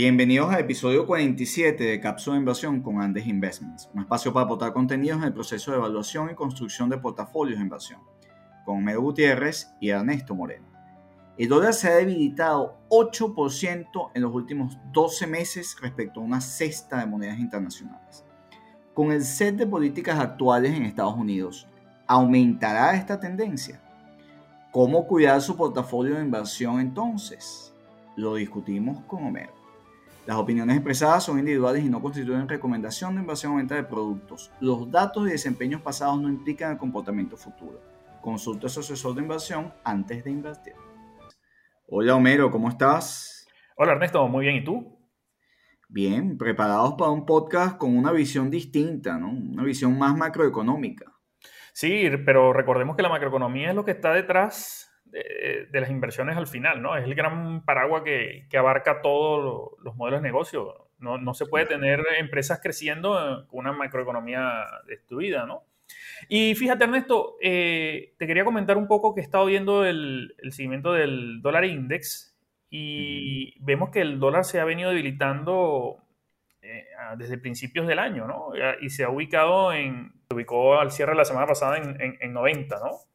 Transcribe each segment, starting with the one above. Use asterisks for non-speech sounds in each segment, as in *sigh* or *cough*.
Bienvenidos al episodio 47 de Cápsula de Inversión con Andes Investments, un espacio para aportar contenidos en el proceso de evaluación y construcción de portafolios de inversión, con Homero Gutiérrez y Ernesto Moreno. El dólar se ha debilitado 8% en los últimos 12 meses respecto a una cesta de monedas internacionales. Con el set de políticas actuales en Estados Unidos, ¿aumentará esta tendencia? ¿Cómo cuidar su portafolio de inversión entonces? Lo discutimos con Homero. Las opiniones expresadas son individuales y no constituyen recomendación de inversión o venta de productos. Los datos y desempeños pasados no implican el comportamiento futuro. Consulta a su asesor de inversión antes de invertir. Hola Homero, ¿cómo estás? Hola Ernesto, muy bien. ¿Y tú? Bien, preparados para un podcast con una visión distinta, ¿no? Una visión más macroeconómica. Sí, pero recordemos que la macroeconomía es lo que está detrás de, las inversiones al final, ¿no? Es el gran paraguas que, que abarca todos los modelos de negocio. No, no, se puede tener empresas creciendo con una macroeconomía destruida, ¿no? Y fíjate, Ernesto, eh, te quería comentar un poco que he estado viendo el, el seguimiento del dólar index y vemos que el dólar se ha venido debilitando eh, desde principios del año, ¿no? Y se ha ubicado en, se ubicó al cierre de la semana pasada en, en, en 90, ¿no?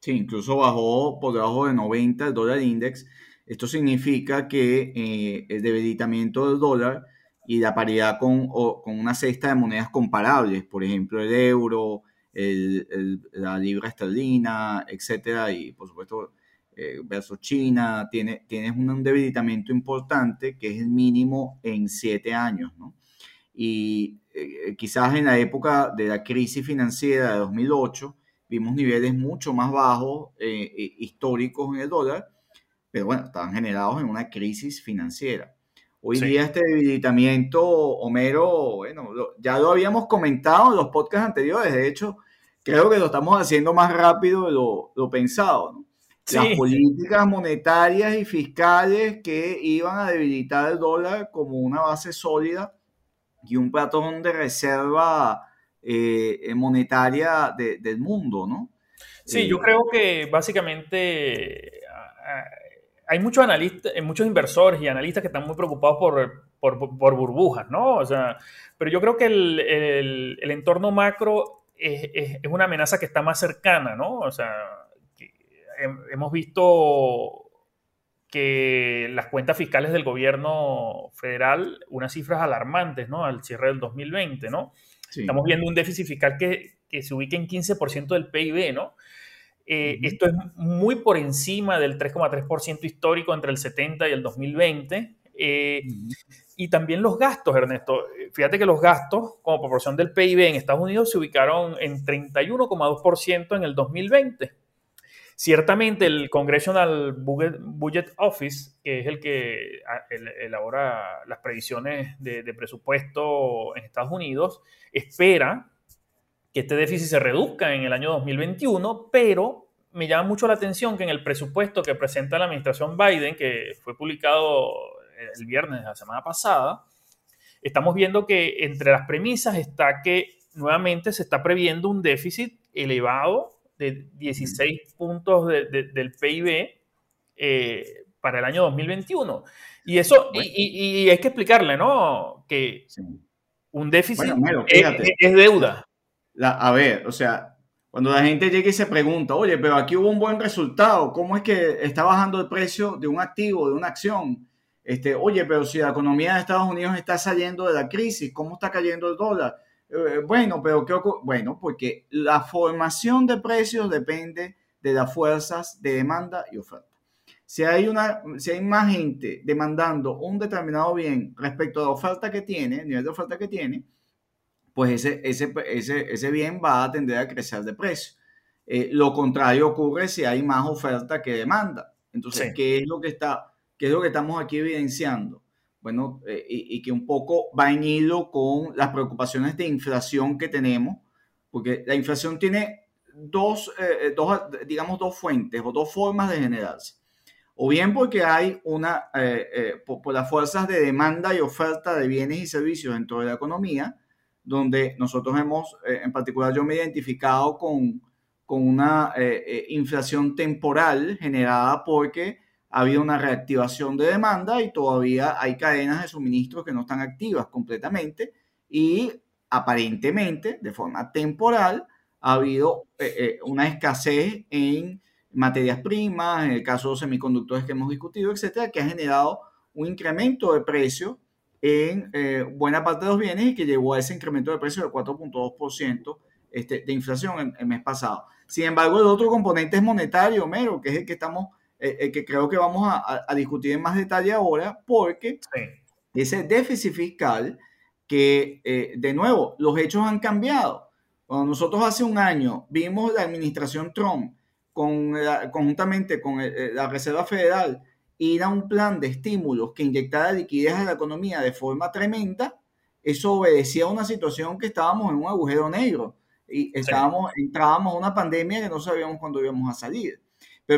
Sí, incluso bajó por debajo de 90 el dólar index. Esto significa que eh, el debilitamiento del dólar y la paridad con, con, una cesta de monedas comparables, por ejemplo, el euro, el, la libra esterlina, etcétera, y por supuesto, eh, versus China, tiene, tienes un, debilitamiento importante que es el mínimo en siete años, ¿no? Y eh, quizás en la época de la crisis financiera de 2008, vimos niveles mucho más bajos eh, eh, históricos en el dólar, pero bueno, estaban generados en una crisis financiera. Hoy día este debilitamiento, Homero, bueno, ya lo habíamos comentado en los podcasts anteriores, de hecho, creo que lo estamos haciendo más rápido de lo, lo pensado. ¿no? Las políticas monetarias y fiscales que iban a debilitar el dólar como una base sólida y un patrón de reserva eh, monetaria del mundo, ¿no? Sí, yo eh, creo que básicamente hay muchos analistas, eh, muchos inversores y analistas que están muy preocupados por, por, burbujas, ¿no? O sea, pero yo creo que el, el, entorno macro es, es, una amenaza que está más cercana, ¿no? O sea, hemos visto que las cuentas fiscales del gobierno federal, unas cifras alarmantes, ¿no? Al cierre del 2020, ¿no? Estamos viendo un déficit fiscal que, que se ubica en 15% del PIB, ¿no? Eh, esto es muy por encima del 3,3% histórico entre el 70 y el 2020. Eh, y también los gastos, Ernesto. Fíjate que los gastos, como proporción del PIB en Estados Unidos, se ubicaron en 31,2% en el 2020. Ciertamente el Congressional Budget Office, que es el que elabora las previsiones de, presupuesto en Estados Unidos, espera que este déficit se reduzca en el año 2021, pero me llama mucho la atención que en el presupuesto que presenta la administración Biden, que fue publicado el viernes de la semana pasada, estamos viendo que entre las premisas está que nuevamente se está previendo un déficit elevado de 16 puntos del PIB eh, para el año 2021. Y eso, y, hay que explicarle, ¿no? Que un déficit es, deuda. a ver, o sea, cuando la gente llega y se pregunta, oye, pero aquí hubo un buen resultado, ¿cómo es que está bajando el precio de un activo, de una acción? Este, oye, pero si la economía de Estados Unidos está saliendo de la crisis, ¿cómo está cayendo el dólar? Eh, bueno, pero ¿qué ocurre? Bueno, porque la formación de precios depende de las fuerzas de demanda y oferta. Si hay, una, si hay más gente demandando un determinado bien respecto a la oferta que tiene, el nivel de oferta que tiene, pues ese, ese, ese, ese bien va a tender a crecer de precio. Eh, lo contrario ocurre si hay más oferta que demanda. Entonces, ¿qué, es lo que está, ¿qué es lo que estamos aquí evidenciando? Bueno, eh, y, que un poco va en hilo con las preocupaciones de inflación que tenemos, porque la inflación tiene dos, eh, eh, dos digamos, dos fuentes o dos formas de generarse. O bien porque hay una, por, las fuerzas de demanda y oferta de bienes y servicios dentro de la economía, donde nosotros hemos, en particular yo me he identificado con, con una inflación temporal generada porque ha habido una reactivación de demanda y todavía hay cadenas de suministro que no están activas completamente y aparentemente, de forma temporal, ha habido eh, eh, una escasez en materias primas, en el caso de los semiconductores que hemos discutido, etcétera, que ha generado un incremento de precio en eh, buena parte de los bienes y que llevó a ese incremento de precio del 4.2% este, de inflación el, mes pasado. Sin embargo, el otro componente es monetario, mero, que es el que estamos, que creo que vamos a, discutir en más detalle ahora, porque ese déficit fiscal que, de nuevo, los hechos han cambiado. Cuando nosotros hace un año vimos la administración Trump con conjuntamente con la Reserva Federal ir a un plan de estímulos que inyectara liquidez a la economía de forma tremenda, eso obedecía a una situación que estábamos en un agujero negro y estábamos, entrábamos a una pandemia que no sabíamos cuándo íbamos a salir.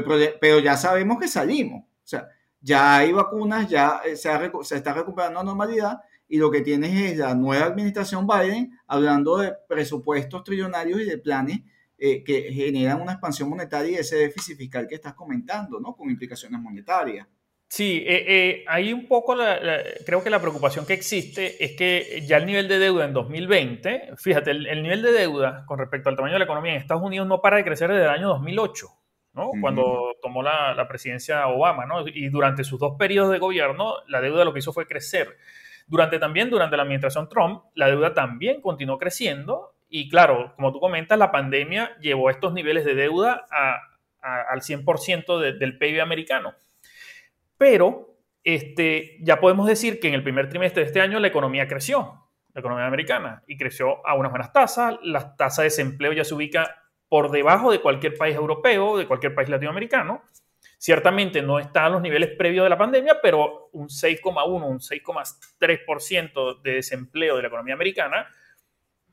Pero, pero, ya sabemos que salimos. O sea, ya hay vacunas, ya eh, se, se está recuperando la normalidad y lo que tienes es la nueva administración Biden hablando de presupuestos trillonarios y de planes eh, que generan una expansión monetaria y ese déficit fiscal que estás comentando, ¿no? Con implicaciones monetarias. Sí, eh, eh, hay un poco, creo que la preocupación que existe es que ya el nivel de deuda en 2020, fíjate, el, nivel de deuda con respecto al tamaño de la economía en Estados Unidos no para de crecer desde el año 2008, ¿no? Cuando tomó la, la, presidencia Obama, ¿no? Y durante sus dos periodos de gobierno, la deuda lo que hizo fue crecer. Durante también, durante la administración Trump, la deuda también continuó creciendo y claro, como tú comentas, la pandemia llevó estos niveles de deuda al 100% del PIB americano. Pero este, ya podemos decir que en el primer trimestre de este año la economía creció, la economía americana, y creció a unas buenas tasas. La tasa de desempleo ya se ubica por debajo de cualquier país europeo, de cualquier país latinoamericano. Ciertamente no está a los niveles previos de la pandemia, pero un 6,1, un 6,3% de desempleo de la economía americana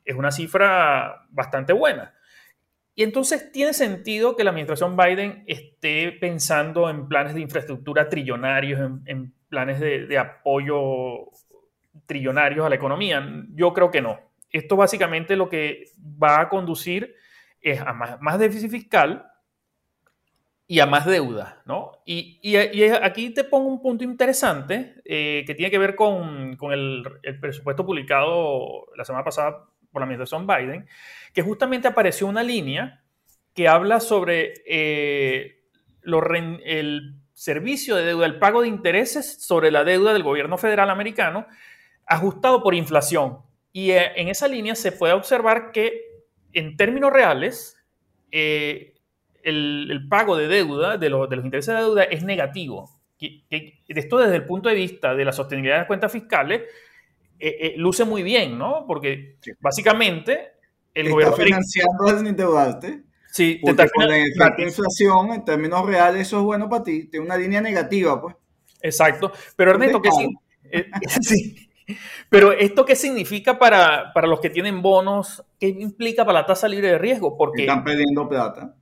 es una cifra bastante buena. Y entonces tiene sentido que la administración Biden esté pensando en planes de infraestructura trillonarios, en, planes de, apoyo trillonarios a la economía. Yo creo que no. Esto básicamente lo que va a conducir es a más déficit fiscal, y a más deuda, ¿no? Y, y, aquí te pongo un punto interesante eh, que tiene que ver con, con el, el, presupuesto publicado la semana pasada por la administración Biden, que justamente apareció una línea que habla sobre eh, el servicio de deuda, el pago de intereses sobre la deuda del gobierno federal americano ajustado por inflación. Y eh, en esa línea se puede observar que en términos reales, el, pago de deuda, de, los intereses de deuda, es negativo. esto desde el punto de vista de la sostenibilidad de las cuentas fiscales, eh, eh, luce muy bien, ¿no? Porque básicamente el te gobierno... Está financiando desendeudarte. Sí, te está con la inflación, en términos reales, eso es bueno para ti. Tiene una línea negativa, pues. Exacto. Pero Ernesto, ¿qué sí? Eh, *laughs* sí. Pero esto qué significa para, para, los que tienen bonos? ¿Qué implica para la tasa libre de riesgo? Porque están perdiendo plata.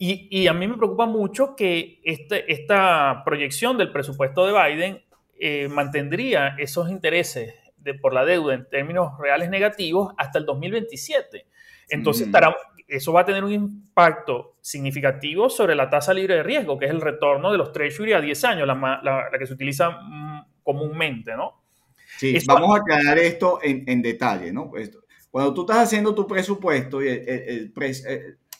Y, a mí me preocupa mucho que este, esta proyección del presupuesto de Biden eh, mantendría esos intereses de, por la deuda en términos reales negativos hasta el 2027. Entonces, eso va a tener un impacto significativo sobre la tasa libre de riesgo, que es el retorno de los Treasury a 10 años, la, que se utiliza mm, comúnmente, ¿no? Sí, vamos a aclarar esto en, detalle, ¿no? Cuando tú estás haciendo tu presupuesto y el,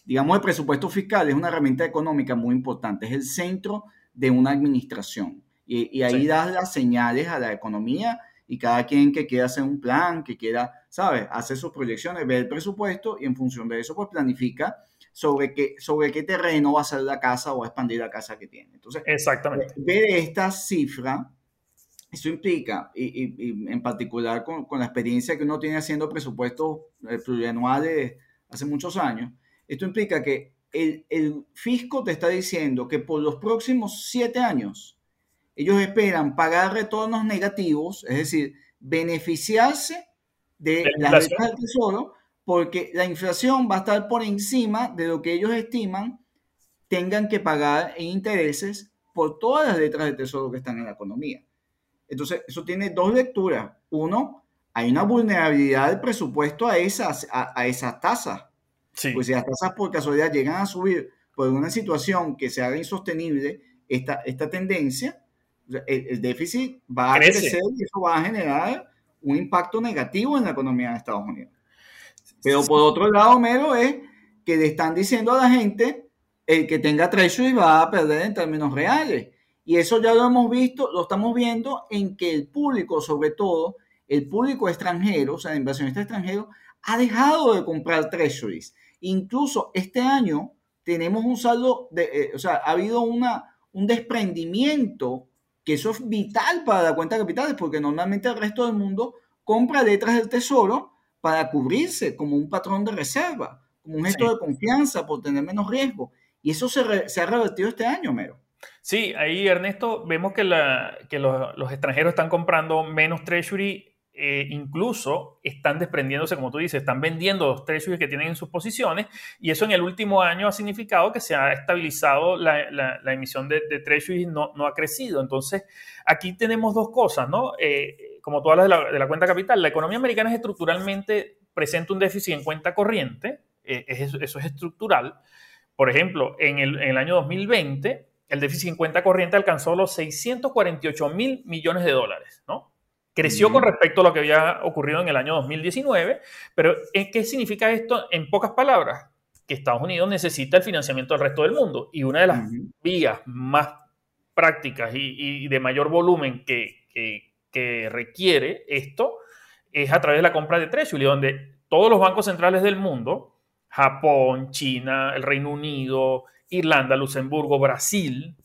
digamos, el presupuesto fiscal es una herramienta económica muy importante, es el centro de una administración. Y, ahí das las señales a la economía y cada quien que quiera hacer un plan, que quiera, ¿sabes?, hacer sus proyecciones, ve el presupuesto y en función de eso, pues planifica sobre qué, sobre qué terreno va a ser la casa o a expandir la casa que tiene. Entonces, Exactamente. ver esta cifra, eso implica, y, en particular con, con, la experiencia que uno tiene haciendo presupuestos eh, plurianuales hace muchos años, esto implica que el, fisco te está diciendo que por los próximos siete años ellos esperan pagar retornos negativos, es decir, beneficiarse de las letras del tesoro, porque la inflación va a estar por encima de lo que ellos estiman tengan que pagar en intereses por todas las letras del tesoro que están en la economía. Entonces, eso tiene dos lecturas. Uno, hay una vulnerabilidad del presupuesto a esas, a, a esas tasas. Pues si las tasas por casualidad llegan a subir por una situación que se haga insostenible esta, esta tendencia, el, déficit va a crecer y eso va a generar un impacto negativo en la economía de Estados Unidos. Pero por otro lado, Mero, es que le están diciendo a la gente, el que tenga treasury va a perder en términos reales. Y eso ya lo hemos visto, lo estamos viendo en que el público, sobre todo el público extranjero, o sea, el inversionista extranjero, ha dejado de comprar treasuries. Incluso este año tenemos un saldo, de, eh, o sea, ha habido una, un desprendimiento, que eso es vital para la cuenta de capitales, porque normalmente el resto del mundo compra letras del tesoro para cubrirse como un patrón de reserva, como un gesto de confianza por tener menos riesgo. Y eso se, se ha revertido este año, Mero. Sí, ahí Ernesto, vemos que, la, que los, los, extranjeros están comprando menos treasury eh, incluso están desprendiéndose, como tú dices, están vendiendo los treasuries que tienen en sus posiciones y eso en el último año ha significado que se ha estabilizado la, la, emisión de, de treasuries, no, no, ha crecido. Entonces, aquí tenemos dos cosas, ¿no? Eh, como tú hablas de la, de la, cuenta capital, la economía americana es estructuralmente presenta un déficit en cuenta corriente, eh, eso, eso, es estructural. Por ejemplo, en el, en el año 2020, el déficit en cuenta corriente alcanzó los 648 mil millones de dólares, ¿no? Creció con respecto a lo que había ocurrido en el año 2019, pero ¿qué significa esto en pocas palabras? Que Estados Unidos necesita el financiamiento del resto del mundo y una de las vías más prácticas y, de mayor volumen que, que, requiere esto es a través de la compra de Treasury, donde todos los bancos centrales del mundo, Japón, China, el Reino Unido, Irlanda, Luxemburgo, Brasil,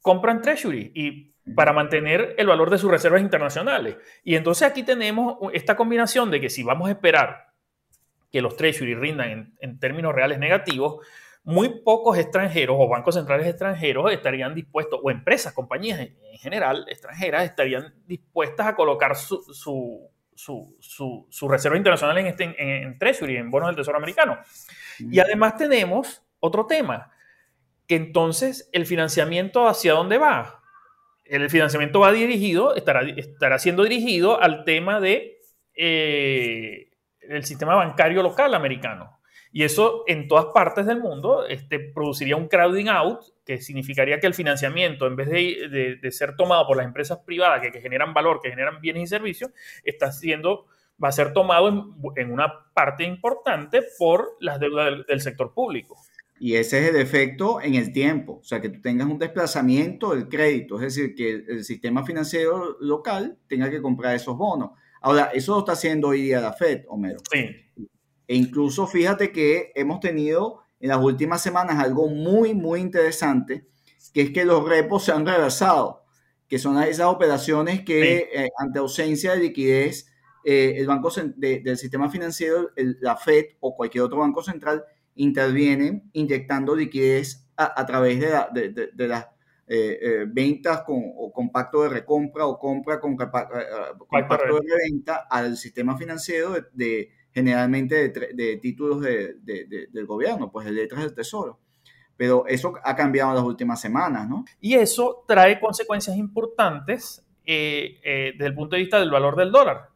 compran Treasury y para mantener el valor de sus reservas internacionales. Y entonces aquí tenemos esta combinación de que si vamos a esperar que los treasury rindan en, términos reales negativos, muy pocos extranjeros o bancos centrales extranjeros estarían dispuestos, o empresas, compañías en, general extranjeras, estarían dispuestas a colocar su, su, su, su reserva internacional en, este, en, treasury, en bonos del Tesoro americano. Y además tenemos otro tema, que entonces el financiamiento hacia dónde va? el financiamiento va dirigido, estará, estará siendo dirigido al tema de eh, el sistema bancario local americano. Y eso en todas partes del mundo este, produciría un crowding out, que significaría que el financiamiento, en vez de, de, ser tomado por las empresas privadas que, generan valor, que generan bienes y servicios, está siendo, va a ser tomado en, en una parte importante por las deudas del sector público. Y ese es el efecto en el tiempo, o sea, que tú tengas un desplazamiento del crédito, es decir, que el, sistema financiero local tenga que comprar esos bonos. Ahora, eso lo está haciendo hoy día la Fed, Homero. Sí. E incluso fíjate que hemos tenido en las últimas semanas algo muy, muy interesante, que es que los repos se han reversado, que son esas operaciones que eh, ante ausencia de liquidez, eh, el banco del sistema financiero, la Fed o cualquier otro banco central, intervienen inyectando liquidez a, través de, de, las eh, eh, ventas con, o con pacto de recompra o compra con, eh, pacto de reventa al sistema financiero de, generalmente de, títulos del gobierno, pues de letras del tesoro. Pero eso ha cambiado en las últimas semanas, ¿no? Y eso trae consecuencias importantes desde el punto de vista del valor del dólar.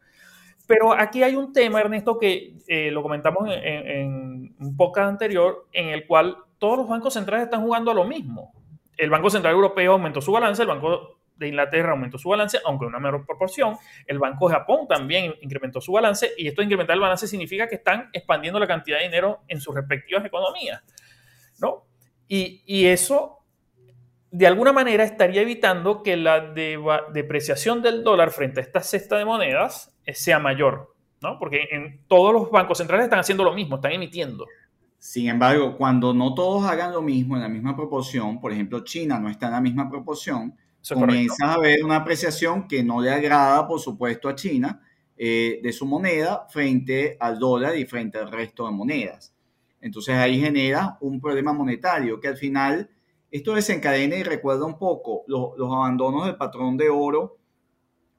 Pero aquí hay un tema, Ernesto, que eh, lo comentamos en, un podcast anterior, en el cual todos los bancos centrales están jugando a lo mismo. El Banco Central Europeo aumentó su balance, el Banco de Inglaterra aumentó su balance, aunque en una menor proporción. El Banco de Japón también incrementó su balance, y esto de incrementar el balance significa que están expandiendo la cantidad de dinero en sus respectivas economías. ¿no? Y, y eso de alguna manera estaría evitando que la depreciación del dólar frente a esta cesta de monedas eh, sea mayor, ¿no? Porque en todos los bancos centrales están haciendo lo mismo, están emitiendo. Sin embargo, cuando no todos hagan lo mismo en la misma proporción, por ejemplo, China no está en la misma proporción, comienza a haber una apreciación que no le agrada, por supuesto, a China eh, de su moneda frente al dólar y frente al resto de monedas. Entonces ahí genera un problema monetario que al final esto desencadena y recuerda un poco los, abandonos del patrón de oro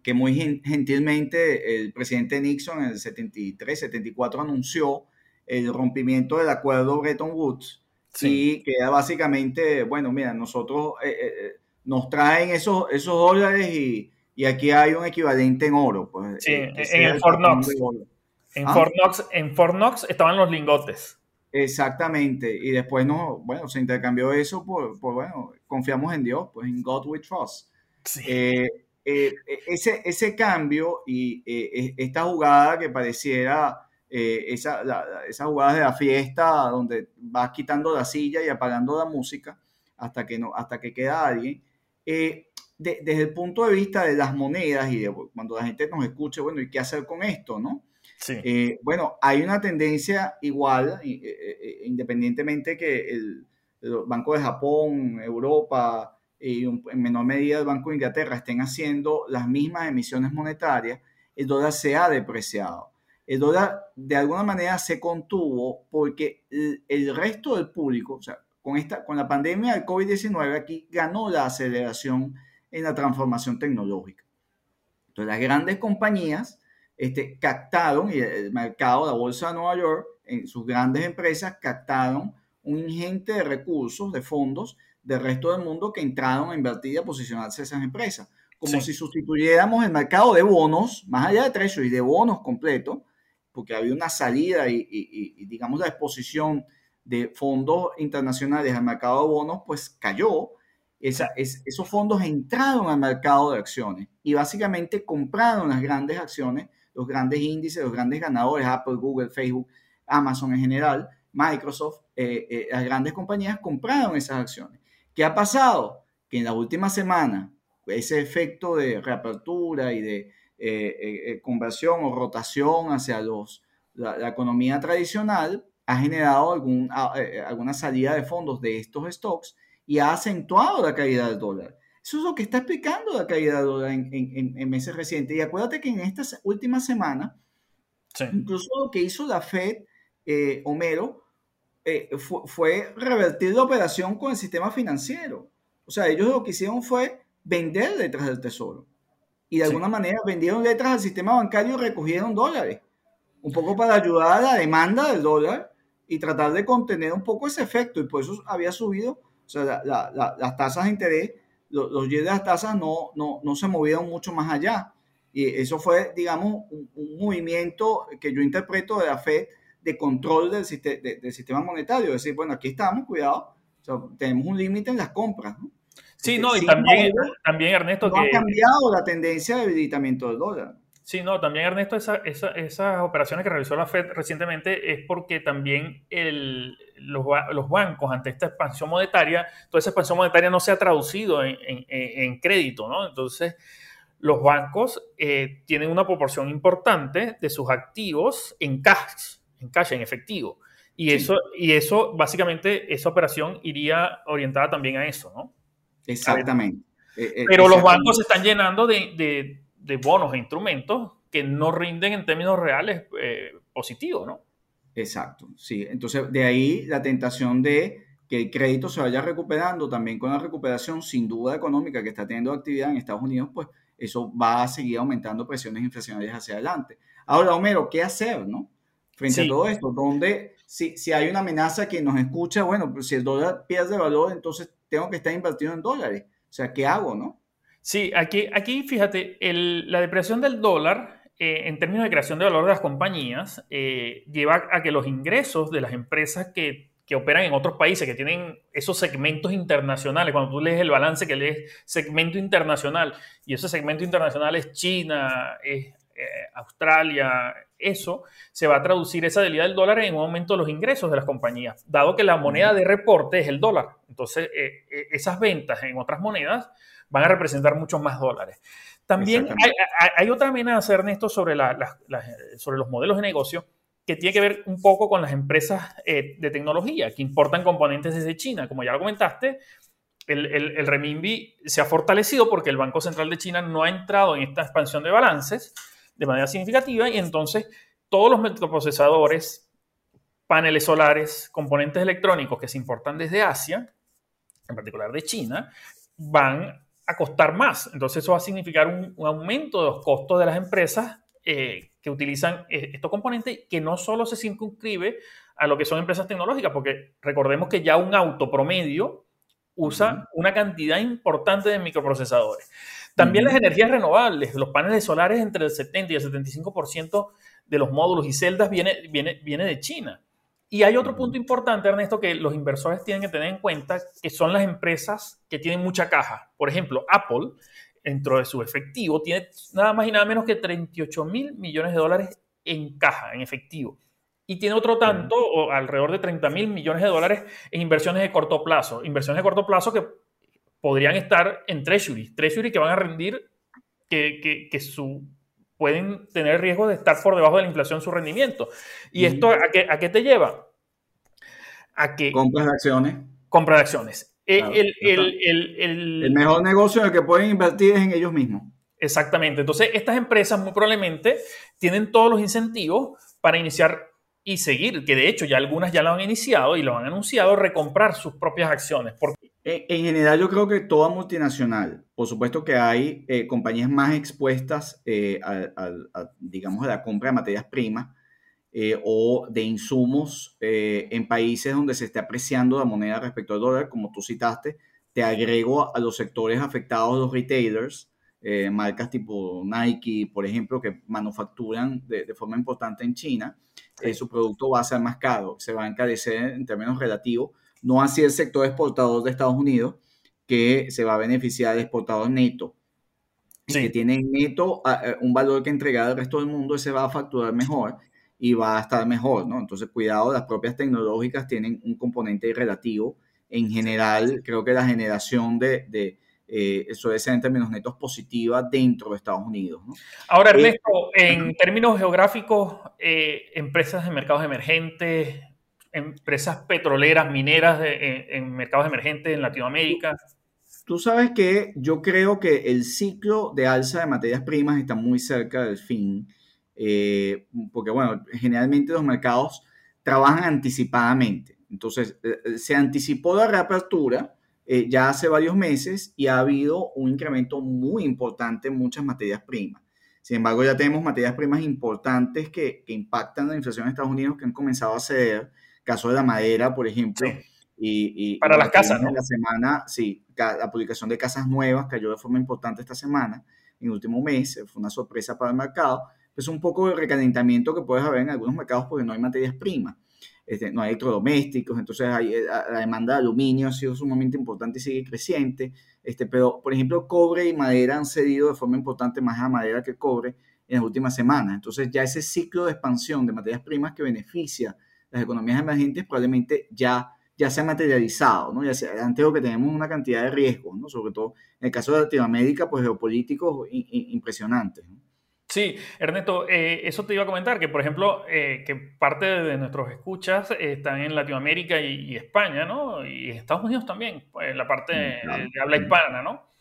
que muy gentilmente el presidente Nixon en el 73, 74 anunció el rompimiento del acuerdo Bretton Woods y que era básicamente, bueno, mira, nosotros eh, eh, eh, nos traen esos, esos dólares y, y, aquí hay un equivalente en oro. Pues, sí, en, el Fort Knox. En, ah. Fort Knox, en Fort Knox estaban los lingotes. Exactamente. Y después no, bueno, se intercambió eso por, bueno, confiamos en Dios, pues en God we trust. Eh, eh, ese, ese cambio y eh, esta jugada que pareciera esa, esas jugadas de la fiesta donde vas quitando la silla y apagando la música hasta que, no, hasta que queda alguien. desde el punto de vista de las monedas y de cuando la gente nos escuche, bueno, ¿y qué hacer con esto, no? Eh, bueno, hay una tendencia igual, eh, eh, independientemente que el, Banco de Japón, Europa y en menor medida el Banco de Inglaterra estén haciendo las mismas emisiones monetarias, el dólar se ha depreciado. El dólar de alguna manera se contuvo porque el, resto del público, o sea, con, esta, con la pandemia del COVID-19 aquí ganó la aceleración en la transformación tecnológica. Entonces las grandes compañías este, captaron, y el mercado, la bolsa de Nueva York, en sus grandes empresas, captaron un ingente de recursos, de fondos del resto del mundo que entraron a invertir y a posicionarse esas empresas. Como si sustituyéramos el mercado de bonos, más allá de Treasury, de bonos completo, porque había una salida y, digamos la exposición de fondos internacionales al mercado de bonos, pues cayó. Esa, esos fondos entraron al mercado de acciones y básicamente compraron las grandes acciones los grandes índices, los grandes ganadores, Apple, Google, Facebook, Amazon en general, Microsoft, eh, eh, las grandes compañías compraron esas acciones. ¿Qué ha pasado? Que en la última semana, ese efecto de reapertura y de eh, conversión o rotación hacia los, la, economía tradicional ha generado algún, alguna salida de fondos de estos stocks y ha acentuado la caída del dólar. Eso es lo que está explicando la caída de dólar en, meses recientes. Y acuérdate que en estas últimas semanas, incluso lo que hizo la Fed, eh, Homero, eh, fue, revertir la operación con el sistema financiero. O sea, ellos lo que hicieron fue vender letras del tesoro. Y de alguna manera vendieron letras al sistema bancario y recogieron dólares. Un poco para ayudar a la demanda del dólar y tratar de contener un poco ese efecto. Y por eso había subido o sea, las tasas de interés los, los de las tasas no, no, no, se movieron mucho más allá. Y eso fue, digamos, un, movimiento que yo interpreto de la Fed de control del, del sistema monetario. Es decir, bueno, aquí estamos, cuidado, tenemos un límite en las compras. ¿no? Sí, no, y también, también Ernesto, no ha cambiado la tendencia de debilitamiento del dólar. Sí, no, también Ernesto, esas operaciones que realizó la Fed recientemente es porque también los, bancos ante esta expansión monetaria, toda esa expansión monetaria no se ha traducido en, crédito, ¿no? Entonces, los bancos eh, tienen una proporción importante de sus activos en cash, en cash, en efectivo. Y, eso, y eso, básicamente, esa operación iría orientada también a eso, ¿no? Exactamente. Eh, eh, Pero los bancos se están llenando de de bonos e instrumentos que no rinden en términos reales eh, positivos, ¿no? Exacto, sí. Entonces, de ahí la tentación de que el crédito se vaya recuperando también con la recuperación sin duda económica que está teniendo actividad en Estados Unidos, pues eso va a seguir aumentando presiones inflacionarias hacia adelante. Ahora, Homero, ¿qué hacer, no? Frente a todo esto, donde si, si hay una amenaza que nos escucha, bueno, pues si el dólar pierde valor, entonces tengo que estar invertido en dólares. O sea, ¿qué hago, no? Sí, aquí, aquí fíjate, la depresión del dólar eh, en términos de creación de valor de las compañías eh, lleva a que los ingresos de las empresas que, operan en otros países, que tienen esos segmentos internacionales, cuando tú lees el balance que lees segmento internacional, y ese segmento internacional es China, es Australia, eso se va a traducir esa debilidad del dólar en un aumento de los ingresos de las compañías, dado que la moneda de reporte es el dólar. Entonces, esas ventas en otras monedas van a representar muchos más dólares. También hay, otra amenaza, Ernesto, sobre, sobre los modelos de negocio que tiene que ver un poco con las empresas eh, de tecnología que importan componentes desde China. Como ya lo comentaste, el, el, renminbi se ha fortalecido porque el Banco Central de China no ha entrado en esta expansión de balances de manera significativa y entonces todos los microprocesadores, paneles solares, componentes electrónicos que se importan desde Asia, en particular de China, van a costar más. Entonces eso va a significar un, aumento de los costos de las empresas eh, que utilizan eh, estos componentes que no solo se circunscribe a lo que son empresas tecnológicas, porque recordemos que ya un auto promedio usa una cantidad importante de microprocesadores. También las energías renovables, los paneles solares entre el 70 y el 75% de los módulos y celdas viene, viene, viene de China. Y hay otro punto importante, Ernesto, que los inversores tienen que tener en cuenta, que son las empresas que tienen mucha caja. Por ejemplo, Apple, dentro de su efectivo, tiene nada más y nada menos que 38 mil millones de dólares en caja, en efectivo. Y tiene otro tanto, o alrededor de 30 mil millones de dólares en inversiones de corto plazo. Inversiones de corto plazo que podrían estar en Treasury. Treasury que van a rendir, que, que, su, pueden tener riesgo de estar por debajo de la inflación su rendimiento. ¿Y esto ¿a qué, a qué te lleva? A que... Compras de acciones. Compras de acciones. Eh, el, mejor negocio en el que pueden invertir es en ellos mismos. Exactamente. Entonces, estas empresas muy probablemente tienen todos los incentivos para iniciar y seguir, que de hecho ya algunas ya lo han iniciado y lo han anunciado, recomprar sus propias acciones. En general yo creo que toda multinacional, por supuesto que hay eh, compañías más expuestas eh, a, digamos, a la compra de materias primas eh, o de insumos en países donde se esté apreciando la moneda respecto al dólar, como tú citaste, te agrego a los sectores afectados, los retailers, marcas tipo Nike, por ejemplo, que manufacturan de, de forma importante en China, su producto va a ser más caro, se va a encarecer en términos relativos no así el sector exportador de Estados Unidos, que se va a beneficiar del exportador neto. Que tiene neto eh, un valor que entregar al resto del mundo, ese va a facturar mejor y va a estar mejor, ¿no? Entonces, cuidado, las propias tecnológicas tienen un componente relativo. En general, creo que la generación de, de eh, ser en términos netos positiva dentro de Estados Unidos. ¿no? Ahora, eh, Ernesto, en términos geográficos, empresas de mercados emergentes, empresas petroleras, mineras en, mercados emergentes en Latinoamérica? Tú sabes que yo creo que el ciclo de alza de materias primas está muy cerca del fin, eh, porque bueno, generalmente los mercados trabajan anticipadamente. Entonces, eh, eh, se anticipó la reapertura ya hace varios meses y ha habido un incremento muy importante en muchas materias primas. Sin embargo, ya tenemos materias primas importantes que, que impactan la inflación en Estados Unidos que han comenzado a ceder caso de la madera, por ejemplo. Y, Para las casas, ¿no? La semana, sí, la publicación de casas nuevas cayó de forma importante esta semana, en el último mes, fue una sorpresa para el mercado. Es un poco de recalentamiento que puedes haber en algunos mercados porque no hay materias primas. Este, no hay electrodomésticos, entonces hay, eh, la demanda de aluminio ha sido sumamente importante y sigue creciente, este, pero por ejemplo cobre y madera han cedido de forma importante más a madera que cobre en las últimas semanas, entonces ya ese ciclo de expansión de materias primas que beneficia las economías emergentes probablemente ya, ya se han materializado, ¿no? Ya sea, antes que tenemos una cantidad de riesgos, ¿no? Sobre todo en el caso de Latinoamérica, pues geopolíticos impresionantes, Sí, Ernesto, eh, eso te iba a comentar, que por ejemplo, eh, que parte de nuestros escuchas están en Latinoamérica y, España, ¿no? Y Estados Unidos también, pues, la parte de habla hispana, ¿no?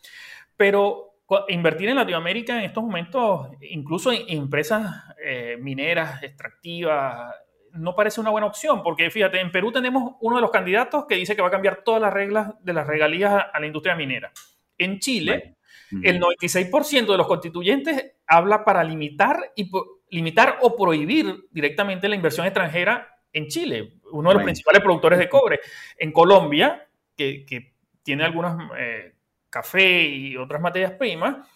Pero invertir en Latinoamérica en estos momentos, incluso en empresas eh, mineras, extractivas, no parece una buena opción, porque fíjate, en Perú tenemos uno de los candidatos que dice que va a cambiar todas las reglas de las regalías a la industria minera. En Chile, el 96% de los constituyentes habla para limitar, y, limitar o prohibir directamente la inversión extranjera en Chile, uno de los principales productores de cobre. En Colombia, que, tiene algunas eh, café y otras materias primas,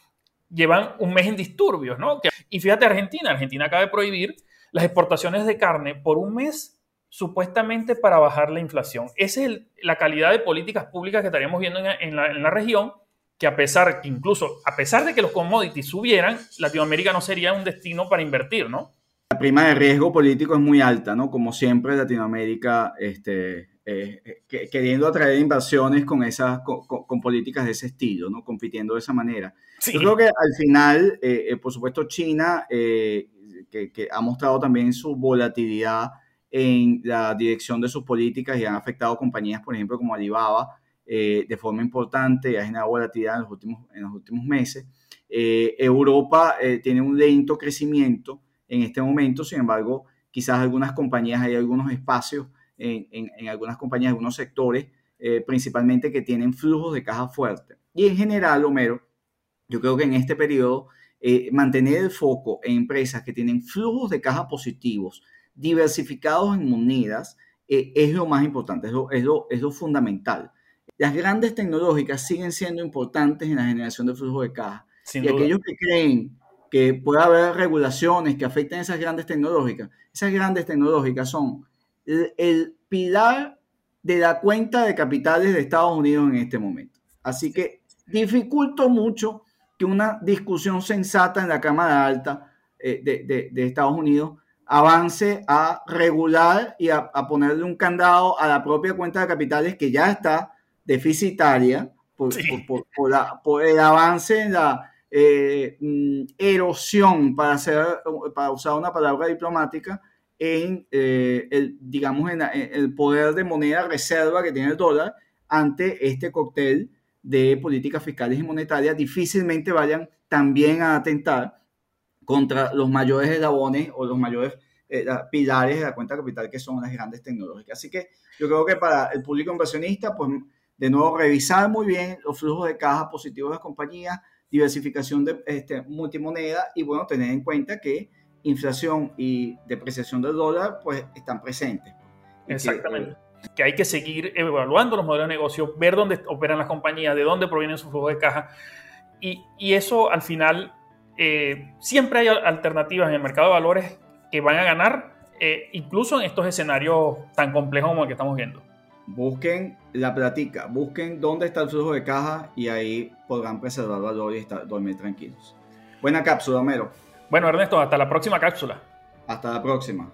llevan un mes en disturbios, ¿no? Y fíjate Argentina, Argentina acaba de prohibir las exportaciones de carne por un mes supuestamente para bajar la inflación. Esa es la calidad de políticas públicas que estaríamos viendo en, la, región, que a pesar, incluso a pesar de que los commodities subieran, Latinoamérica no sería un destino para invertir, ¿no? La prima de riesgo político es muy alta, ¿no? Como siempre Latinoamérica, este, eh, queriendo atraer inversiones con, esas, con, políticas de ese estilo, ¿no? Compitiendo de esa manera. Yo creo que al final, eh, eh, por supuesto, China que, ha mostrado también su volatilidad en la dirección de sus políticas y han afectado compañías, por ejemplo, como Alibaba, eh, de forma importante ha generado volatilidad en los últimos, en los últimos meses. Eh, Europa eh, tiene un lento crecimiento en este momento, sin embargo, quizás algunas compañías, hay algunos espacios en, en, en algunas compañías, algunos sectores, principalmente que tienen flujos de caja fuerte. Y en general, Homero, yo creo que en este periodo eh, mantener el foco en empresas que tienen flujos de caja positivos, diversificados en monedas, eh, es lo más importante, es lo, es, lo, es lo, fundamental. Las grandes tecnológicas siguen siendo importantes en la generación de flujos de caja. y aquellos que creen que puede haber regulaciones que afecten a esas grandes tecnológicas, esas grandes tecnológicas son el, pilar de la cuenta de capitales de Estados Unidos en este momento. Así que dificulto mucho que una discusión sensata en la Cámara Alta eh, de, de, Estados Unidos avance a regular y a, ponerle un candado a la propia cuenta de capitales que ya está deficitaria por, por, el avance en la eh, mm, erosión, para, hacer, para usar una palabra diplomática, en eh, el, digamos, en, el poder de moneda reserva que tiene el dólar ante este cóctel de políticas fiscales y monetarias, difícilmente vayan también a atentar contra los mayores eslabones o los mayores eh, pilares de la cuenta capital que son las grandes tecnológicas. Así que yo creo que para el público inversionista, pues de nuevo revisar muy bien los flujos de caja positivos de las compañías, diversificación de este, multimoneda y bueno, tener en cuenta que inflación y depreciación del dólar pues están presentes. Exactamente. Que, hay que seguir evaluando los modelos de negocio, ver dónde operan las compañías, de dónde provienen sus flujos de caja. Y, y eso al final, eh, siempre hay alternativas en el mercado de valores que van a ganar, eh, incluso en estos escenarios tan complejos como el que estamos viendo busquen la platica, busquen dónde está el flujo de caja y ahí podrán preservar valor y estar, dormir tranquilos. Buena cápsula, Homero. Bueno, Ernesto, hasta la próxima cápsula. Hasta la próxima.